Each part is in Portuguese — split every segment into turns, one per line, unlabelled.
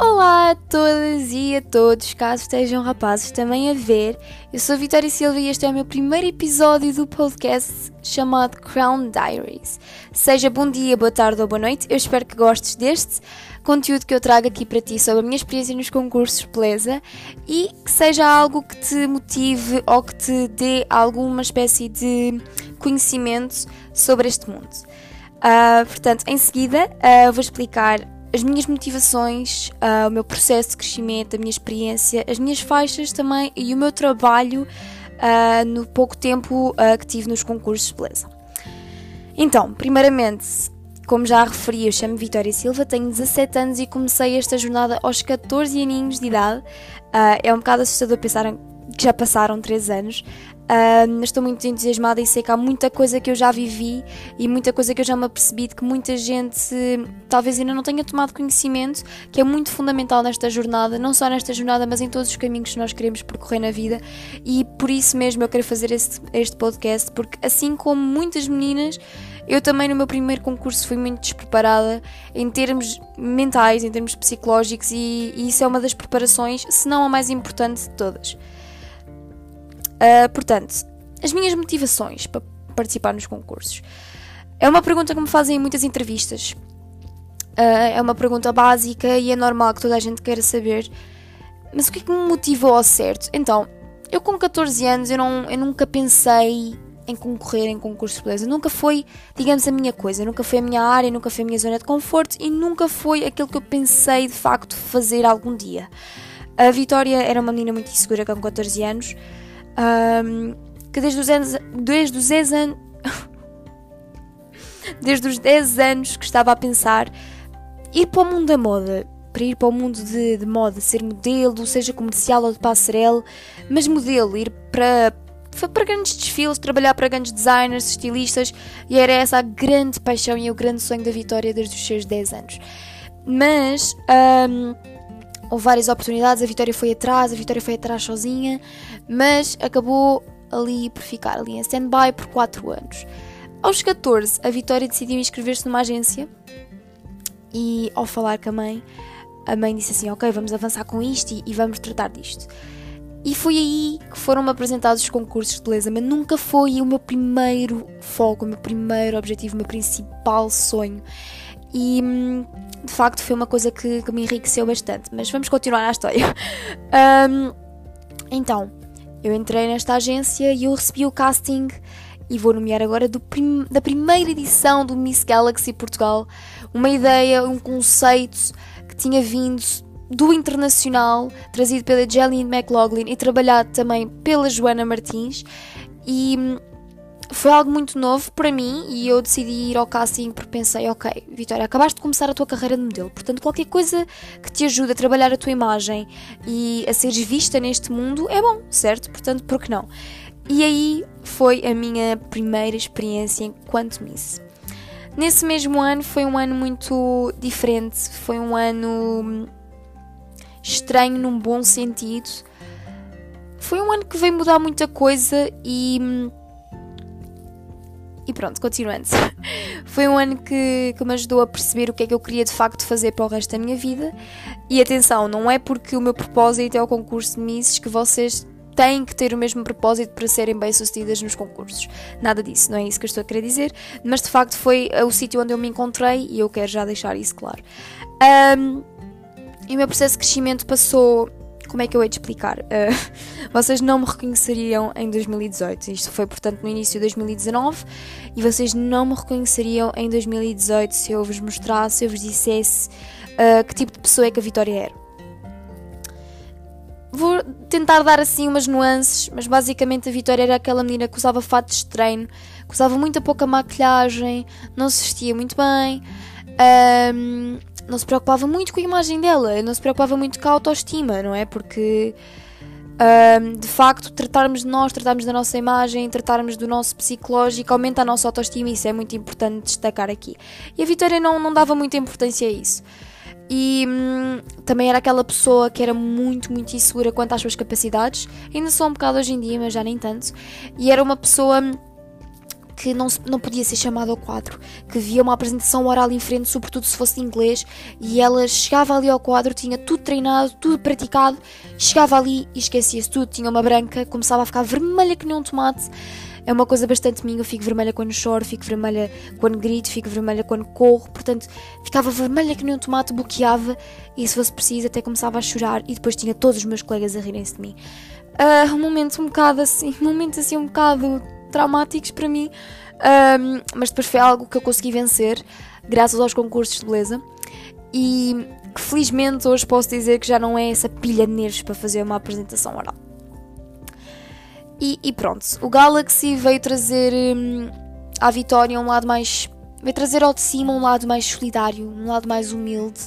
Olá a todas e a todos, caso estejam rapazes também a ver. Eu sou a Vitória Silva e este é o meu primeiro episódio do podcast chamado Crown Diaries. Seja bom dia, boa tarde ou boa noite, eu espero que gostes deste conteúdo que eu trago aqui para ti sobre a minha experiência nos concursos beleza e que seja algo que te motive ou que te dê alguma espécie de conhecimento sobre este mundo. Uh, portanto, em seguida, uh, vou explicar as minhas motivações, uh, o meu processo de crescimento, a minha experiência, as minhas faixas também e o meu trabalho uh, no pouco tempo uh, que tive nos concursos de beleza. Então, primeiramente, como já referi, eu chamo Vitória Silva, tenho 17 anos e comecei esta jornada aos 14 aninhos de idade. é um bocado assustador pensar que já passaram 3 anos, Uh, estou muito entusiasmada e sei que há muita coisa que eu já vivi e muita coisa que eu já me apercebi de que muita gente talvez ainda não tenha tomado conhecimento, que é muito fundamental nesta jornada, não só nesta jornada, mas em todos os caminhos que nós queremos percorrer na vida. E por isso mesmo eu quero fazer este, este podcast, porque assim como muitas meninas, eu também no meu primeiro concurso fui muito despreparada em termos mentais, em termos psicológicos, e, e isso é uma das preparações, se não a mais importante de todas. Uh, portanto, as minhas motivações para participar nos concursos. É uma pergunta que me fazem em muitas entrevistas. Uh, é uma pergunta básica e é normal que toda a gente queira saber. Mas o que é que me motivou ao certo? Então, eu com 14 anos eu, não, eu nunca pensei em concorrer em concursos de beleza. Nunca foi, digamos, a minha coisa. Nunca foi a minha área, nunca foi a minha zona de conforto e nunca foi aquilo que eu pensei de facto fazer algum dia. A Vitória era uma menina muito insegura com 14 anos um, que desde os, anos, desde os 10 anos. desde os 10 anos que estava a pensar ir para o mundo da moda, para ir para o mundo de, de moda, ser modelo, seja comercial ou de passarela, mas modelo, ir para, para grandes desfiles, trabalhar para grandes designers, estilistas, e era essa a grande paixão e o grande sonho da Vitória desde os seus 10 anos. Mas um, houve várias oportunidades, a Vitória foi atrás, a Vitória foi atrás sozinha, mas acabou ali por ficar ali em stand-by por 4 anos. Aos 14, a Vitória decidiu inscrever-se numa agência e ao falar com a mãe, a mãe disse assim: Ok, vamos avançar com isto e, e vamos tratar disto. E foi aí que foram-me apresentados os concursos de beleza, mas nunca foi o meu primeiro foco, o meu primeiro objetivo, o meu principal sonho. E hum, de facto foi uma coisa que, que me enriqueceu bastante. Mas vamos continuar a história. Um, então, eu entrei nesta agência e eu recebi o casting e vou nomear agora prim da primeira edição do Miss Galaxy Portugal. Uma ideia, um conceito que tinha vindo do internacional, trazido pela Jelly McLaughlin e trabalhado também pela Joana Martins. E hum, foi algo muito novo para mim e eu decidi ir ao casting porque pensei, ok, Vitória, acabaste de começar a tua carreira de modelo, portanto qualquer coisa que te ajude a trabalhar a tua imagem e a seres vista neste mundo é bom, certo? Portanto, por que não? E aí foi a minha primeira experiência enquanto Miss. Nesse mesmo ano foi um ano muito diferente, foi um ano estranho num bom sentido. Foi um ano que veio mudar muita coisa e e pronto, continuando. Foi um ano que, que me ajudou a perceber o que é que eu queria de facto fazer para o resto da minha vida. E atenção, não é porque o meu propósito é o concurso de Misses que vocês têm que ter o mesmo propósito para serem bem-sucedidas nos concursos. Nada disso, não é isso que eu estou a querer dizer, mas de facto foi o sítio onde eu me encontrei e eu quero já deixar isso claro. Um, e o meu processo de crescimento passou como é que eu hei de explicar? Uh, vocês não me reconheceriam em 2018. Isto foi, portanto, no início de 2019. E vocês não me reconheceriam em 2018 se eu vos mostrasse, se eu vos dissesse uh, que tipo de pessoa é que a Vitória era. Vou tentar dar assim umas nuances, mas basicamente a Vitória era aquela menina que usava fatos de treino, que usava muita pouca maquilhagem, não se vestia muito bem. Um, não se preocupava muito com a imagem dela, não se preocupava muito com a autoestima, não é? Porque de facto tratarmos de nós, tratarmos da nossa imagem, tratarmos do nosso psicológico, aumenta a nossa autoestima isso é muito importante destacar aqui. E a Vitória não, não dava muita importância a isso. E hum, também era aquela pessoa que era muito, muito insegura quanto às suas capacidades. Ainda sou um bocado hoje em dia, mas já nem tanto. E era uma pessoa que não, não podia ser chamada ao quadro, que via uma apresentação oral em frente, sobretudo se fosse de inglês, e ela chegava ali ao quadro, tinha tudo treinado, tudo praticado, chegava ali e esquecia-se tudo, tinha uma branca, começava a ficar vermelha que nem um tomate. É uma coisa bastante minha, eu fico vermelha quando choro, fico vermelha quando grito, fico vermelha quando corro, portanto, ficava vermelha que nem um tomate, bloqueava e se fosse preciso até começava a chorar e depois tinha todos os meus colegas a rirem-se de mim. Uh, um momento um bocado assim, um momento assim um bocado traumáticos para mim, um, mas depois foi algo que eu consegui vencer graças aos concursos de beleza e que felizmente hoje posso dizer que já não é essa pilha de nervos para fazer uma apresentação oral. E, e pronto, o Galaxy veio trazer hum, à Vitória um lado mais. veio trazer ao de cima um lado mais solidário, um lado mais humilde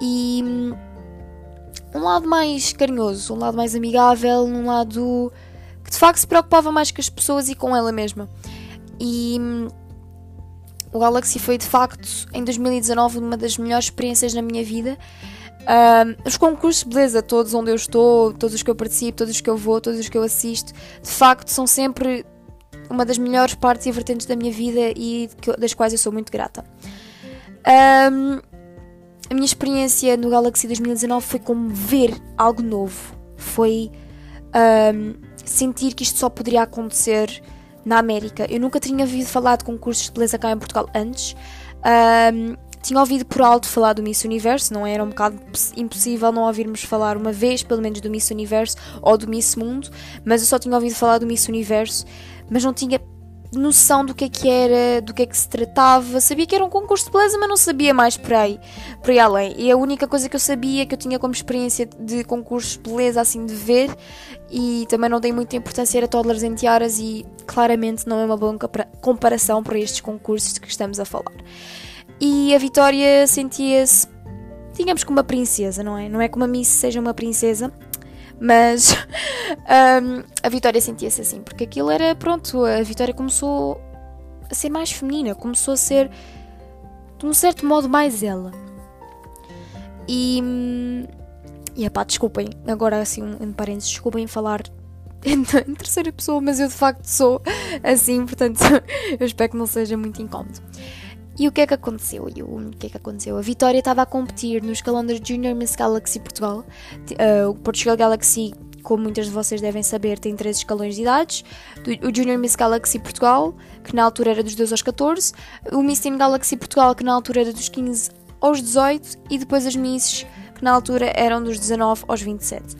e. Hum, um lado mais carinhoso, um lado mais amigável, um lado de facto se preocupava mais com as pessoas e com ela mesma. E hum, o Galaxy foi de facto em 2019 uma das melhores experiências na minha vida. Um, os concursos de beleza, todos onde eu estou, todos os que eu participo, todos os que eu vou, todos os que eu assisto, de facto são sempre uma das melhores partes e vertentes da minha vida e das quais eu sou muito grata. Um, a minha experiência no Galaxy 2019 foi como ver algo novo. Foi um, sentir que isto só poderia acontecer na América. Eu nunca tinha ouvido falar de concursos de beleza cá em Portugal antes. Um, tinha ouvido por alto falar do Miss Universo, não era um bocado impossível não ouvirmos falar uma vez, pelo menos, do Miss Universo ou do Miss Mundo, mas eu só tinha ouvido falar do Miss Universo, mas não tinha noção do que é que era, do que é que se tratava. Sabia que era um concurso de beleza, mas não sabia mais por aí, por aí além. E a única coisa que eu sabia, que eu tinha como experiência de concursos de beleza, assim, de ver, e também não dei muita importância, era toddlers em tiaras, e claramente não é uma boa comparação para estes concursos de que estamos a falar. E a Vitória sentia-se, digamos, como uma princesa, não é? Não é como a Miss seja uma princesa, mas um, a Vitória sentia-se assim, porque aquilo era, pronto, a Vitória começou a ser mais feminina, começou a ser, de um certo modo, mais ela. E. E pá, desculpem, agora assim, um parênteses, desculpem falar em, em terceira pessoa, mas eu de facto sou assim, portanto eu espero que não seja muito incómodo. E o que é que aconteceu? E o que é que aconteceu? A Vitória estava a competir no escalão da Junior Miss Galaxy Portugal. Uh, o Portugal Galaxy, como muitas de vocês devem saber, tem três escalões de idades. O Junior Miss Galaxy Portugal, que na altura era dos 12 aos 14. O Miss Teen Galaxy Portugal, que na altura era dos 15 aos 18. E depois as Misses, que na altura eram dos 19 aos 27.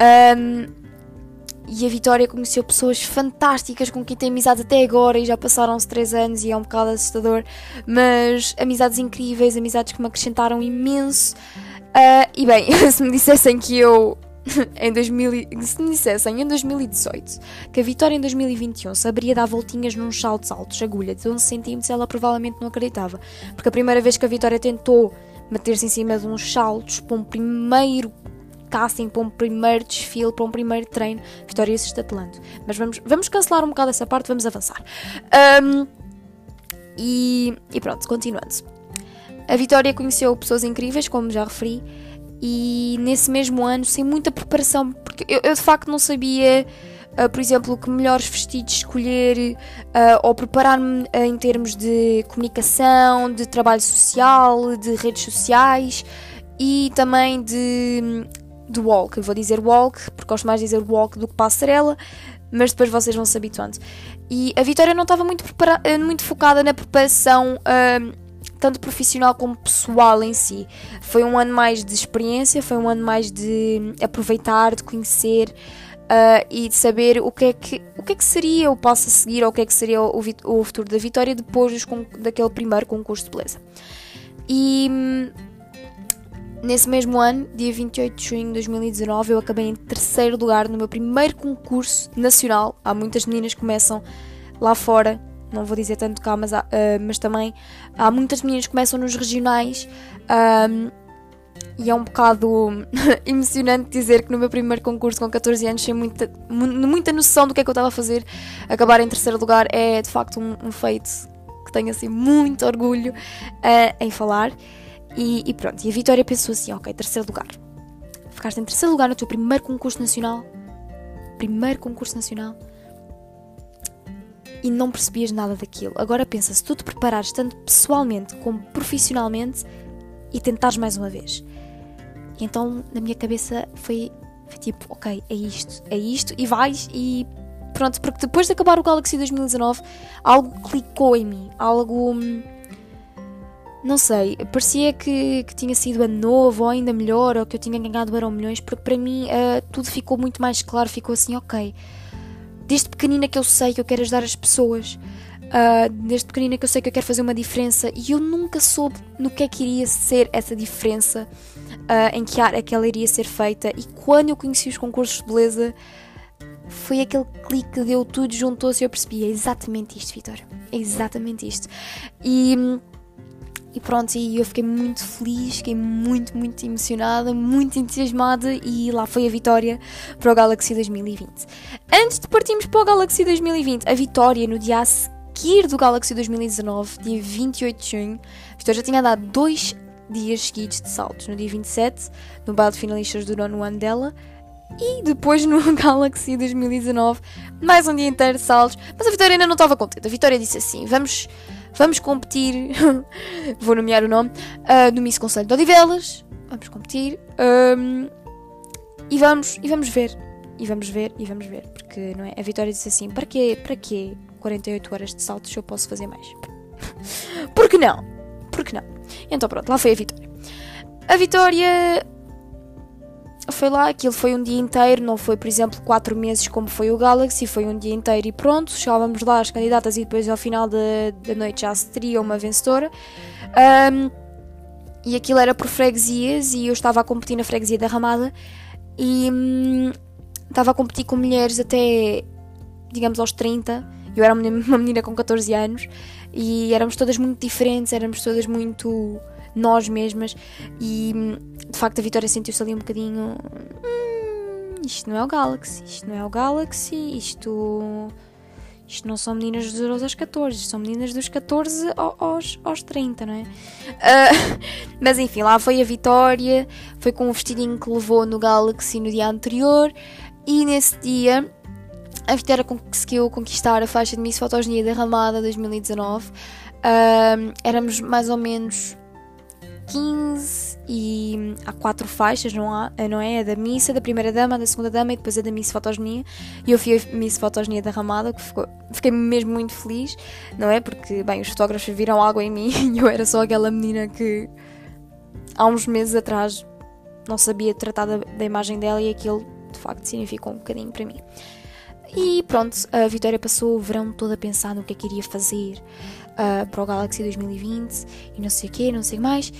Um, e a Vitória conheceu pessoas fantásticas com quem tem amizade até agora e já passaram-se 3 anos e é um bocado assustador, mas amizades incríveis, amizades que me acrescentaram imenso. Uh, e bem, se me dissessem que eu em 2000, se me dissessem em 2018 que a Vitória em 2021 saberia dar voltinhas num saltos altos, agulha de 11 cm, ela provavelmente não acreditava. Porque a primeira vez que a Vitória tentou meter-se em cima de uns saltos para um primeiro casting para um primeiro desfile, para um primeiro treino, Vitória se estatelando. Mas vamos, vamos cancelar um bocado essa parte, vamos avançar. Um, e, e pronto, continuando. A Vitória conheceu pessoas incríveis, como já referi, e nesse mesmo ano, sem muita preparação, porque eu, eu de facto não sabia. Uh, por exemplo, que melhores vestidos escolher uh, ou preparar-me uh, em termos de comunicação, de trabalho social, de redes sociais e também de do walk. Eu vou dizer walk, porque gosto mais de dizer walk do que passarela, mas depois vocês vão se habituando. E a Vitória não estava muito, eh, muito focada na preparação. Uh, tanto profissional como pessoal em si. Foi um ano mais de experiência, foi um ano mais de aproveitar, de conhecer uh, e de saber o que, é que, o que é que seria o passo a seguir ou o que é que seria o, o futuro da Vitória depois dos, daquele primeiro concurso de beleza. E hum, Nesse mesmo ano, dia 28 de junho de 2019, eu acabei em terceiro lugar no meu primeiro concurso nacional. Há muitas meninas que começam lá fora, não vou dizer tanto cá, mas, há, uh, mas também há muitas meninas que começam nos regionais. Um, e é um bocado emocionante dizer que no meu primeiro concurso com 14 anos, sem muita, muita noção do que é que eu estava a fazer, acabar em terceiro lugar é de facto um, um feito que tenho assim muito orgulho uh, em falar. E, e pronto, e a Vitória pensou assim: ok, terceiro lugar. Ficaste em terceiro lugar no teu primeiro concurso nacional. Primeiro concurso nacional. e não percebias nada daquilo. Agora pensa, se tu te preparares tanto pessoalmente como profissionalmente e tentares mais uma vez. Então, na minha cabeça foi, foi tipo, ok, é isto, é isto, e vais e pronto, porque depois de acabar o Galaxy 2019, algo clicou em mim, algo. Não sei, parecia que, que tinha sido ano novo, ou ainda melhor, ou que eu tinha ganhado euro milhões, porque para mim uh, tudo ficou muito mais claro, ficou assim, ok. Desde pequenina que eu sei que eu quero ajudar as pessoas, uh, desde pequenina que eu sei que eu quero fazer uma diferença, e eu nunca soube no que é que iria ser essa diferença, uh, em que área que ela iria ser feita, e quando eu conheci os concursos de beleza, foi aquele clique que deu tudo, juntou-se e eu percebi, é exatamente isto, Vitor, é exatamente isto. E hum, e pronto, e eu fiquei muito feliz, fiquei muito, muito emocionada, muito entusiasmada e lá foi a vitória para o Galaxy 2020. Antes de partirmos para o Galaxy 2020, a vitória no dia a seguir do Galaxy 2019, dia 28 de junho, a já tinha dado dois dias seguidos de saltos. No dia 27, no baile de finalistas do nono ano dela, e depois no Galaxy 2019, mais um dia inteiro de saltos. Mas a Vitória ainda não estava contente. A Vitória disse assim: vamos Vamos competir, vou nomear o nome, uh, no Miss Conselho de Odivelas. Vamos competir um, e, vamos, e vamos ver. E vamos ver, e vamos ver. Porque não é? a Vitória disse assim: para quê, para quê 48 horas de saltos eu posso fazer mais? Por que não? Por que não? Então pronto, lá foi a Vitória. A Vitória foi lá, aquilo foi um dia inteiro, não foi, por exemplo, quatro meses como foi o Galaxy, foi um dia inteiro e pronto, chegávamos lá as candidatas e depois ao final da, noite já se teria uma vencedora. Um, e aquilo era por freguesias e eu estava a competir na freguesia da Ramada e hum, estava a competir com mulheres até, digamos, aos 30. Eu era uma menina com 14 anos e éramos todas muito diferentes, éramos todas muito nós mesmas e de facto a Vitória sentiu-se ali um bocadinho hum, isto não é o Galaxy, isto não é o Galaxy, isto isto não são meninas dos 12 aos 14, são meninas dos 14 aos, aos 30, não é? Uh, mas enfim, lá foi a Vitória, foi com o vestidinho que levou no Galaxy no dia anterior e nesse dia a Vitória conseguiu conquistar a faixa de Miss Fotogenia da Ramada 2019. Uh, éramos mais ou menos 15 e há quatro faixas, não, há, não é? A da missa, da primeira dama, da segunda dama e depois a da Miss Fotogenia. E eu fui a Miss Fotogenia da Ramada, que ficou, fiquei mesmo muito feliz, não é? Porque, bem, os fotógrafos viram água em mim e eu era só aquela menina que há uns meses atrás não sabia tratar da, da imagem dela e aquilo de facto significou um bocadinho para mim. E pronto, a Vitória passou o verão todo a pensar no que é que iria fazer uh, para o Galaxy 2020 e não sei o que, não sei mais.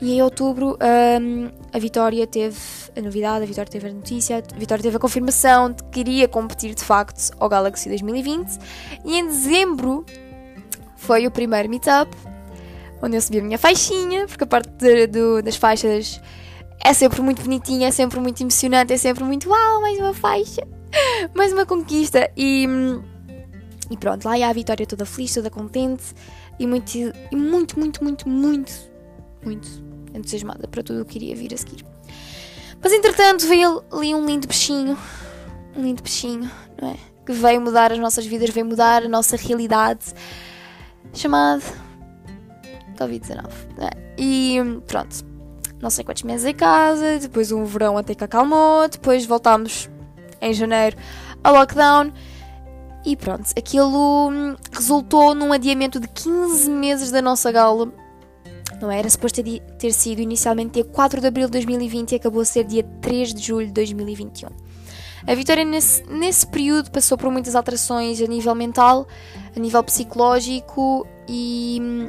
E em outubro um, a Vitória teve a novidade, a Vitória teve a notícia, a Vitória teve a confirmação de que iria competir de facto ao Galaxy 2020. E em dezembro foi o primeiro meetup, onde eu subi a minha faixinha, porque a parte de, de, das faixas é sempre muito bonitinha, é sempre muito emocionante, é sempre muito uau, mais uma faixa, mais uma conquista. E, e pronto, lá ia a Vitória toda feliz, toda contente e muito, e muito, muito, muito, muito, muito entusiasmada para tudo o que iria vir a seguir. Mas entretanto veio ali um lindo peixinho, um lindo peixinho, não é? Que veio mudar as nossas vidas, veio mudar a nossa realidade, chamado Covid-19. É? E pronto, não sei quantos meses em casa, depois um verão até que acalmou, depois voltámos em janeiro ao lockdown. E pronto, aquilo resultou num adiamento de 15 meses da nossa gala não era suposto ter, sido inicialmente dia 4 de abril de 2020 e acabou a ser dia 3 de julho de 2021. A Vitória, nesse, nesse período, passou por muitas alterações a nível mental, a nível psicológico e hum,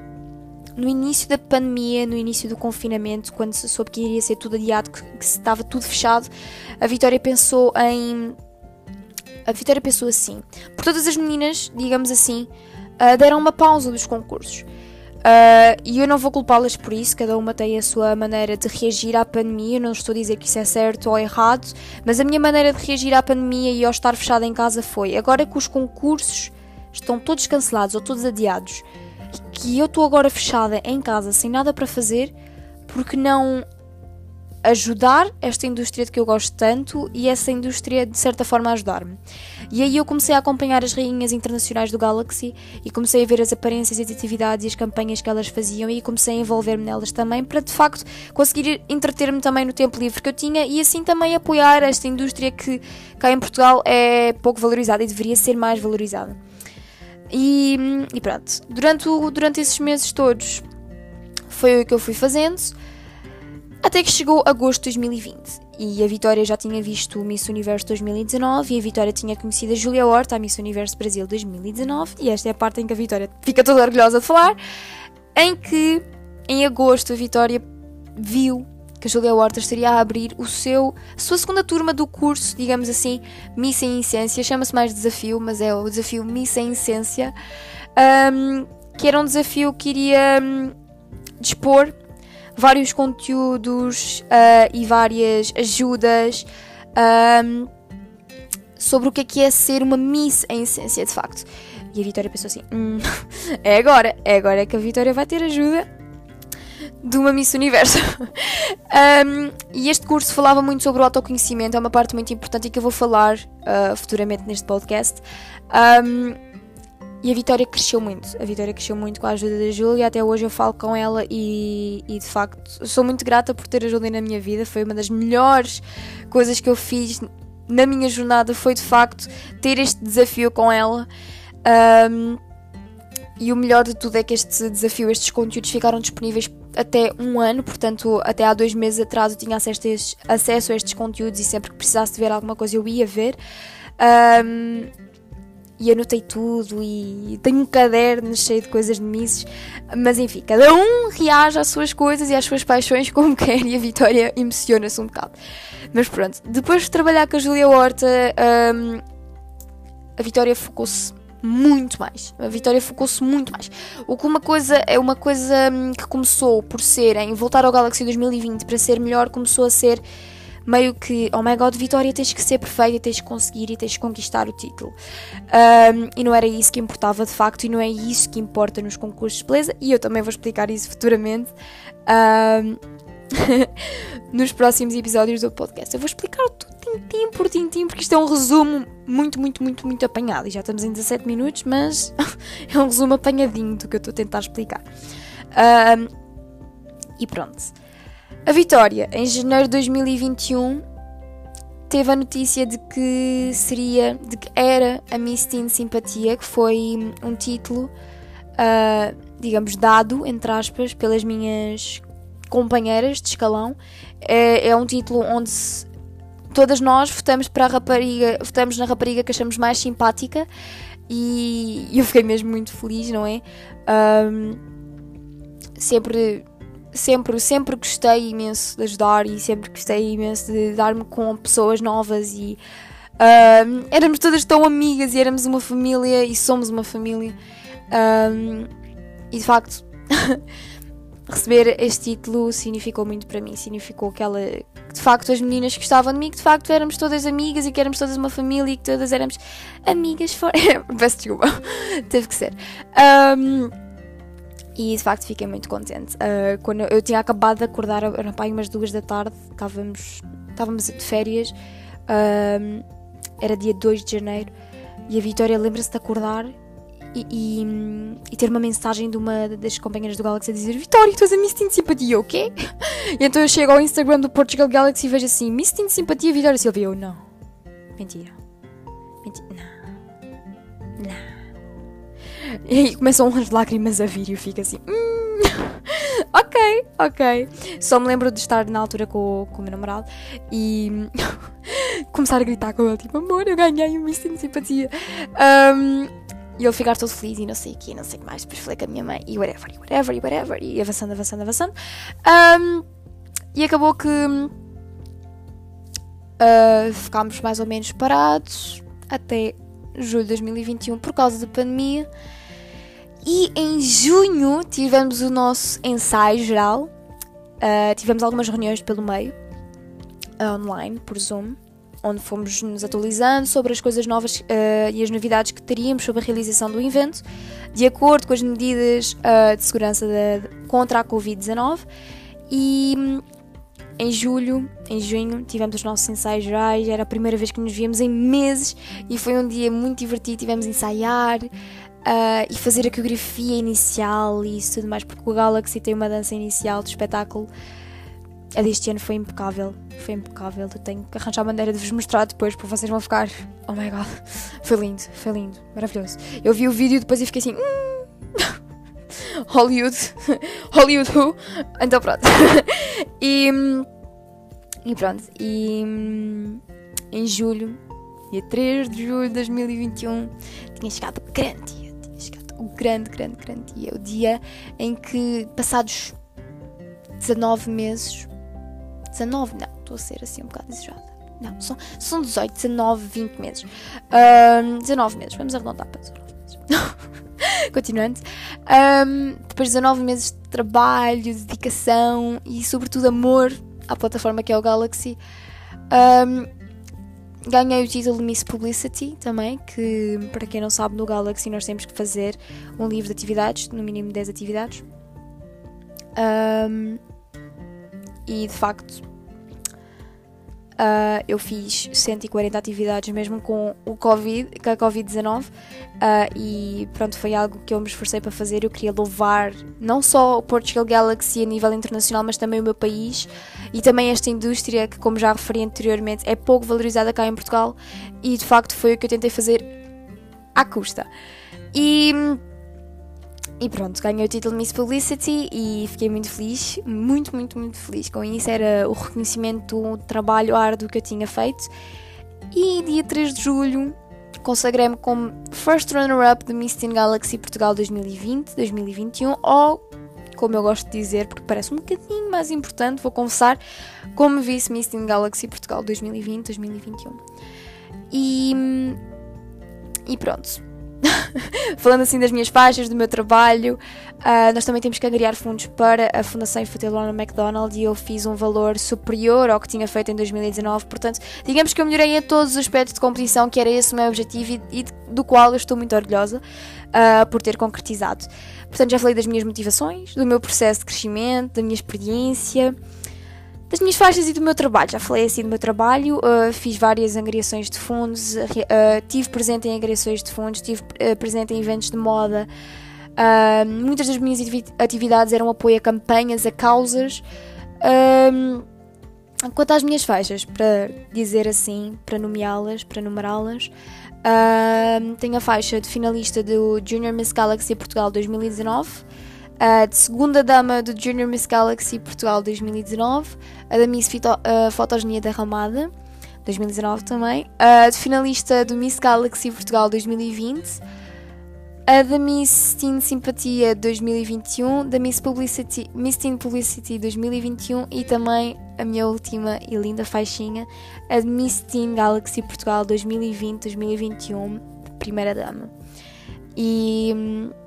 no início da pandemia, no início do confinamento, quando se soube que iria ser tudo adiado, que, que estava tudo fechado, a Vitória pensou em. A Vitória pensou assim: por todas as meninas, digamos assim, uh, deram uma pausa dos concursos. Uh, e eu não vou culpá-las por isso, cada uma tem a sua maneira de reagir à pandemia. Eu não estou a dizer que isso é certo ou errado, mas a minha maneira de reagir à pandemia e ao estar fechada em casa foi: agora que os concursos estão todos cancelados ou todos adiados, e que eu estou agora fechada em casa sem nada para fazer, porque não ajudar esta indústria de que eu gosto tanto e essa indústria de certa forma ajudar-me. E aí eu comecei a acompanhar as rainhas internacionais do Galaxy e comecei a ver as aparências e as atividades e as campanhas que elas faziam e comecei a envolver-me nelas também para de facto conseguir entreter-me também no tempo livre que eu tinha e assim também apoiar esta indústria que cá em Portugal é pouco valorizada e deveria ser mais valorizada. E, e pronto, durante, durante esses meses todos foi o que eu fui fazendo. Até que chegou agosto de 2020 e a Vitória já tinha visto o Miss Universo 2019 e a Vitória tinha conhecido a Julia Horta, a Miss Universo Brasil 2019 e esta é a parte em que a Vitória fica toda orgulhosa de falar, em que em agosto a Vitória viu que a Julia Horta estaria a abrir o seu, a sua segunda turma do curso, digamos assim, Miss em Essência, chama-se mais desafio, mas é o desafio Miss em Essência, um, que era um desafio que iria um, dispor vários conteúdos uh, e várias ajudas um, sobre o que é que é ser uma Miss em essência, de facto. E a Vitória pensou assim: hum, é agora, é agora que a Vitória vai ter ajuda de uma Miss Universo. um, e este curso falava muito sobre o autoconhecimento, é uma parte muito importante e que eu vou falar uh, futuramente neste podcast. Um, e a Vitória cresceu muito. A Vitória cresceu muito com a ajuda da Júlia. Até hoje eu falo com ela e, e de facto sou muito grata por ter a Júlia na minha vida. Foi uma das melhores coisas que eu fiz na minha jornada. Foi de facto ter este desafio com ela. Um, e o melhor de tudo é que este desafio, estes conteúdos ficaram disponíveis até um ano, portanto, até há dois meses atrás eu tinha acesso a estes, acesso a estes conteúdos e sempre que precisasse de ver alguma coisa eu ia ver. Um, e anotei tudo e tenho um caderno cheio de coisas de misses, mas enfim, cada um reage às suas coisas e às suas paixões como quer e a Vitória emociona-se um bocado. Mas pronto, depois de trabalhar com a Julia Horta, um, a Vitória focou-se muito mais. A Vitória focou-se muito mais. O que uma coisa é uma coisa hum, que começou por ser em voltar ao Galaxy 2020 para ser melhor, começou a ser meio que, oh my god, Vitória, tens que ser perfeita, tens que conseguir e tens que conquistar o título. Um, e não era isso que importava de facto, e não é isso que importa nos concursos de beleza, e eu também vou explicar isso futuramente. Um, nos próximos episódios do podcast. Eu vou explicar tudo tintim por tintim, porque isto é um resumo muito, muito, muito, muito apanhado. E já estamos em 17 minutos, mas é um resumo apanhadinho do que eu estou a tentar explicar. Um, e pronto. A Vitória, em janeiro de 2021, teve a notícia de que seria, de que era a Miss Teen Simpatia, que foi um título, uh, digamos, dado, entre aspas, pelas minhas companheiras de escalão. É, é um título onde se, todas nós votamos para a rapariga, votamos na rapariga que achamos mais simpática e eu fiquei mesmo muito feliz, não é? Um, sempre sempre, sempre gostei imenso de ajudar e sempre gostei imenso de dar-me com pessoas novas e uh, éramos todas tão amigas e éramos uma família e somos uma família um, e de facto receber este título significou muito para mim, significou que de facto as meninas gostavam de mim, que de facto éramos todas amigas e que éramos todas uma família e que todas éramos amigas fora. Peço desculpa, teve que ser. Um, e de facto fiquei muito contente. Uh, quando eu, tinha acabado de acordar, era pai umas duas da tarde, estávamos, estávamos de férias, uh, era dia 2 de janeiro, e a Vitória lembra-se de acordar e, e, e, ter uma mensagem de uma das companheiras do Galaxy a dizer Vitória, tu és a Miss Teen Simpatia, o quê? E então eu chego ao Instagram do Portugal Galaxy e vejo assim, Miss Teen Simpatia, Vitória Silva. E eu, não. Mentira. E começam as lágrimas a vir e eu fico assim. Hum, ok, ok. Só me lembro de estar na altura com, com o meu namorado e começar a gritar com ele, tipo, amor, eu ganhei um misto de simpatia. Um, e ele ficar todo feliz e não sei o que, não sei o que mais. Depois falei com a minha mãe e whatever, e whatever, e whatever, e avançando, avançando, avançando. Um, e acabou que uh, ficámos mais ou menos parados até julho de 2021 por causa da pandemia. E em junho tivemos o nosso ensaio geral. Uh, tivemos algumas reuniões pelo meio, uh, online, por Zoom, onde fomos nos atualizando sobre as coisas novas uh, e as novidades que teríamos sobre a realização do evento, de acordo com as medidas de segurança de, contra a Covid-19. E em julho, em junho, tivemos os nossos ensaios gerais. Era a primeira vez que nos víamos em meses e foi um dia muito divertido. Tivemos a ensaiar uh, e fazer a coreografia inicial e isso tudo mais, porque o Galaxy tem uma dança inicial do espetáculo. A deste ano foi impecável, foi impecável. Eu tenho que arranjar a maneira de vos mostrar depois, porque vocês vão ficar. Oh my god, foi lindo, foi lindo, maravilhoso. Eu vi o vídeo depois e fiquei assim. Hum. Hollywood. Hollywood Who. Então pronto. e, e pronto. E em julho, dia 3 de julho de 2021, tinha chegado grande o grande, grande, grande dia. O dia em que, passados 19 meses. 19, não, estou a ser assim um bocado exagerada. Não, são, são 18, 19, 20 meses. Um, 19 meses, vamos arredondar para 19 meses. continuando. Um, depois de 19 meses de trabalho, dedicação e, sobretudo, amor à plataforma que é o Galaxy, um, ganhei o título de Miss Publicity também. Que, para quem não sabe, no Galaxy nós temos que fazer um livro de atividades, no mínimo 10 atividades. Um, e de facto Uh, eu fiz 140 atividades mesmo com o Covid, com a Covid-19 uh, e pronto, foi algo que eu me esforcei para fazer. Eu queria louvar não só o Portugal Galaxy a nível internacional, mas também o meu país e também esta indústria que, como já referi anteriormente, é pouco valorizada cá em Portugal e de facto foi o que eu tentei fazer à custa. E e pronto, ganhei o título de Miss Publicity e fiquei muito feliz, muito, muito, muito feliz com isso. Era o reconhecimento do trabalho árduo que eu tinha feito. E dia 3 de julho consagrei-me como First Runner-Up de Miss Teen Galaxy Portugal 2020-2021, ou como eu gosto de dizer, porque parece um bocadinho mais importante, vou confessar, como Vice Miss Teen Galaxy Portugal 2020-2021. E, e pronto, falando assim das minhas faixas, do meu trabalho, uh, nós também temos que angariar fundos para a Fundação Infantil Ronald McDonald e eu fiz um valor superior ao que tinha feito em 2019. Portanto, digamos que eu melhorei em todos os aspectos de competição, que era esse o meu objetivo e, e do qual eu estou muito orgulhosa uh, por ter concretizado. Portanto, já falei das minhas motivações, do meu processo de crescimento, da minha experiência das minhas faixas e do meu trabalho. Já falei assim do meu trabalho, uh, fiz várias angariações de fundos, uh, tive presente em angariações de fundos, tive uh, presente em eventos de moda. muitas das minhas atividades eram apoio a campanhas, a causas. quanto às minhas faixas, para dizer assim, para nomeá-las, para numerá-las, tenho a faixa de finalista do Junior Miss Galaxy Portugal 2019 a de segunda dama do Junior Miss Galaxy Portugal 2019, a da Miss Fito, uh, Fotogenia Derramada 2019 também, a de finalista do Miss Galaxy Portugal 2020, a da Miss Teen Simpatia 2021, da Miss, Publicity, Miss Teen Publicity 2021 e também a minha última e linda faixinha, a de Miss Teen Galaxy Portugal 2020-2021, primeira dama. E hum,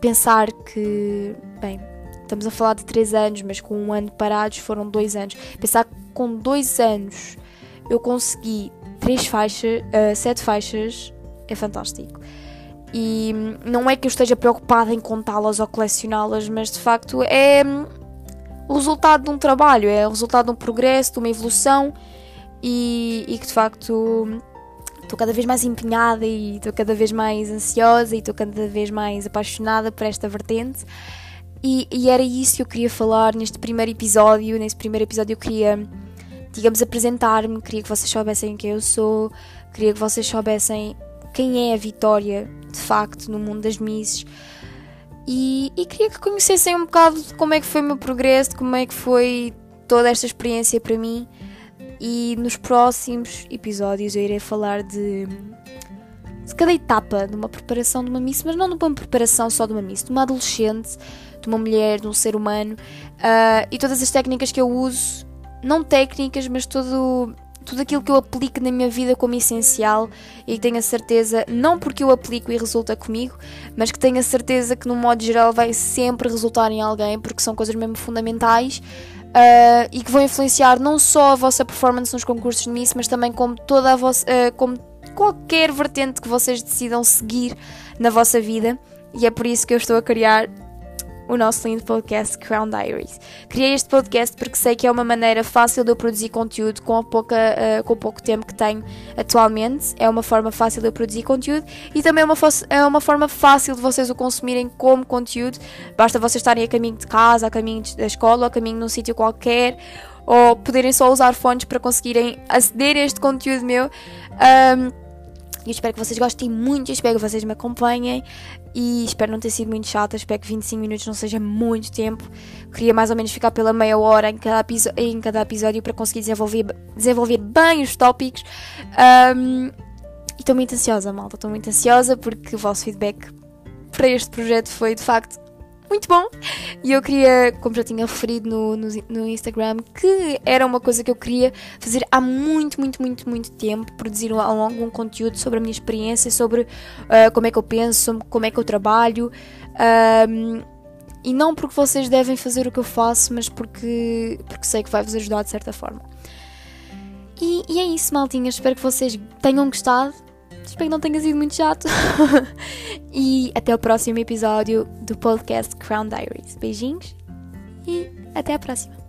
pensar que, bem, estamos a falar de 3 anos, mas com um ano parados foram 2 anos. Pensar que com 2 anos eu consegui 3 faixas, uh, 7 faixas, é fantástico. E não é que eu esteja preocupada em contá-las ou colecioná-las, mas de facto é hum, o resultado de um trabalho, é o resultado de um progresso, de uma evolução e, e que de facto estou cada vez mais empenhada e estou cada vez mais ansiosa e estou cada vez mais apaixonada por esta vertente. E, e, era isso que eu queria falar neste primeiro episódio. Nesse primeiro episódio eu queria, digamos, apresentar-me, queria que vocês soubessem quem eu sou, queria que vocês soubessem quem é a Vitória, de facto, no mundo das misses. E, e queria que conhecessem um bocado de como é que foi o meu progresso, de como é que foi toda esta experiência para mim. E nos próximos episódios eu irei falar de, de cada etapa de uma preparação de uma missa, mas não de uma preparação só de uma missa, de uma adolescente, de uma mulher, de um ser humano. Uh, e todas as técnicas que eu uso, não técnicas, mas todo, tudo aquilo que eu aplico na minha vida como essencial e que tenho a certeza, não porque eu aplico e resulta comigo, mas que tenho a certeza que no modo geral vai sempre resultar em alguém, porque são coisas mesmo fundamentais uh, e que vão influenciar não só a vossa performance nos concursos de Miss, mas também como toda a vossa, uh, como qualquer vertente que vocês decidam seguir na vossa vida. E é por isso que eu estou a criar o nosso lindo podcast Crown Diaries. Criei este podcast porque sei que é uma maneira fácil de eu produzir conteúdo com, pouca, uh, com o pouco tempo que tenho atualmente. É uma forma fácil de eu produzir conteúdo e também é uma, é uma forma fácil de vocês o consumirem como conteúdo. Basta vocês estarem a caminho de casa, a caminho da escola, a caminho num sítio qualquer ou poderem só usar fones para conseguirem aceder a este conteúdo meu. Um, eu espero que vocês gostem muito, espero que vocês me acompanhem e espero não ter sido muito chata, espero que 25 minutos não seja muito tempo. Queria mais ou menos ficar pela meia hora em cada, em cada episódio para conseguir desenvolver, desenvolver bem os tópicos. Um, e estou muito ansiosa, malta, estou muito ansiosa porque o vosso feedback para este projeto foi de facto muito bom. E eu queria, como já tinha referido no, no, no, Instagram, que era uma coisa que eu queria fazer há muito, muito, muito, muito tempo, produzir algum conteúdo sobre a minha experiência, sobre uh, como é que eu penso, como é que eu trabalho. Um, e não porque vocês devem fazer o que eu faço, mas porque, porque sei que vai vos ajudar de certa forma. E, e é isso, maltinha. Espero que vocês tenham gostado. Espero que não tenha sido muito chato. e até o próximo episódio do podcast Crown Diaries. Beijinhos e até a próxima.